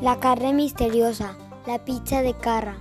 La carne misteriosa, la pizza de carra.